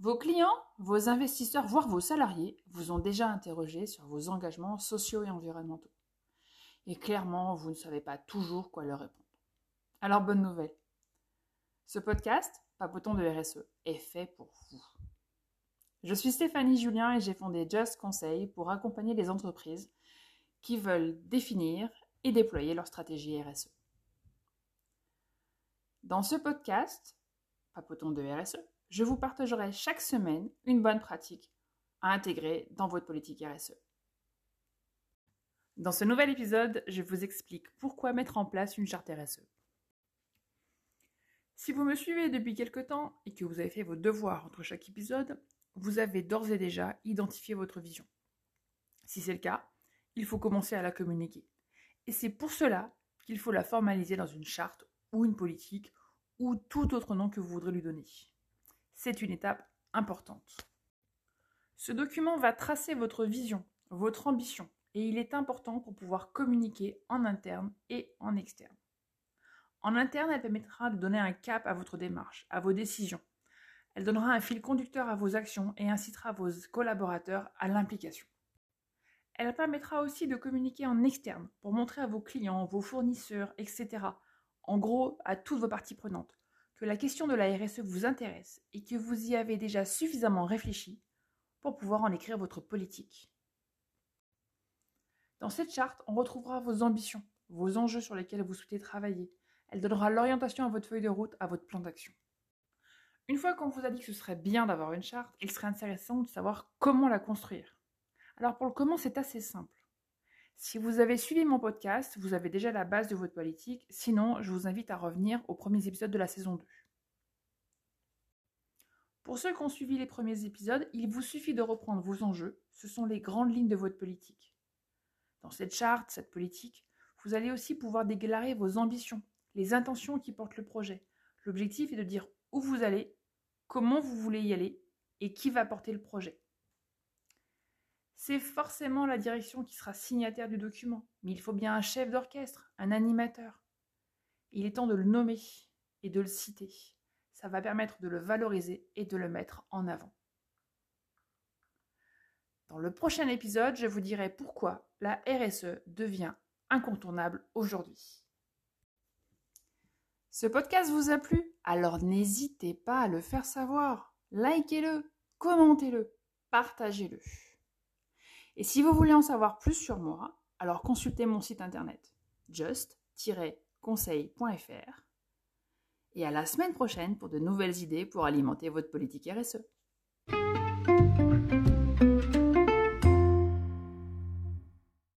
Vos clients, vos investisseurs, voire vos salariés vous ont déjà interrogé sur vos engagements sociaux et environnementaux. Et clairement, vous ne savez pas toujours quoi leur répondre. Alors bonne nouvelle. Ce podcast, Papoton de RSE, est fait pour vous. Je suis Stéphanie Julien et j'ai fondé Just Conseil pour accompagner les entreprises qui veulent définir et déployer leur stratégie RSE. Dans ce podcast, Papoton de RSE, je vous partagerai chaque semaine une bonne pratique à intégrer dans votre politique RSE. Dans ce nouvel épisode, je vous explique pourquoi mettre en place une charte RSE. Si vous me suivez depuis quelque temps et que vous avez fait vos devoirs entre chaque épisode, vous avez d'ores et déjà identifié votre vision. Si c'est le cas, il faut commencer à la communiquer. Et c'est pour cela qu'il faut la formaliser dans une charte ou une politique ou tout autre nom que vous voudrez lui donner. C'est une étape importante. Ce document va tracer votre vision, votre ambition, et il est important pour pouvoir communiquer en interne et en externe. En interne, elle permettra de donner un cap à votre démarche, à vos décisions. Elle donnera un fil conducteur à vos actions et incitera vos collaborateurs à l'implication. Elle permettra aussi de communiquer en externe pour montrer à vos clients, vos fournisseurs, etc., en gros à toutes vos parties prenantes, que la question de la RSE vous intéresse et que vous y avez déjà suffisamment réfléchi pour pouvoir en écrire votre politique. Dans cette charte, on retrouvera vos ambitions, vos enjeux sur lesquels vous souhaitez travailler. Elle donnera l'orientation à votre feuille de route, à votre plan d'action. Une fois qu'on vous a dit que ce serait bien d'avoir une charte, il serait intéressant de savoir comment la construire. Alors pour le comment, c'est assez simple. Si vous avez suivi mon podcast, vous avez déjà la base de votre politique. Sinon, je vous invite à revenir aux premiers épisodes de la saison 2. Pour ceux qui ont suivi les premiers épisodes, il vous suffit de reprendre vos enjeux. Ce sont les grandes lignes de votre politique. Dans cette charte, cette politique, vous allez aussi pouvoir déclarer vos ambitions, les intentions qui portent le projet. L'objectif est de dire où vous allez, comment vous voulez y aller et qui va porter le projet. C'est forcément la direction qui sera signataire du document, mais il faut bien un chef d'orchestre, un animateur. Il est temps de le nommer et de le citer. Ça va permettre de le valoriser et de le mettre en avant. Dans le prochain épisode, je vous dirai pourquoi la RSE devient incontournable aujourd'hui. Ce podcast vous a plu? Alors n'hésitez pas à le faire savoir. Likez-le, commentez-le, partagez-le. Et si vous voulez en savoir plus sur moi, alors consultez mon site internet just-conseil.fr. Et à la semaine prochaine pour de nouvelles idées pour alimenter votre politique RSE.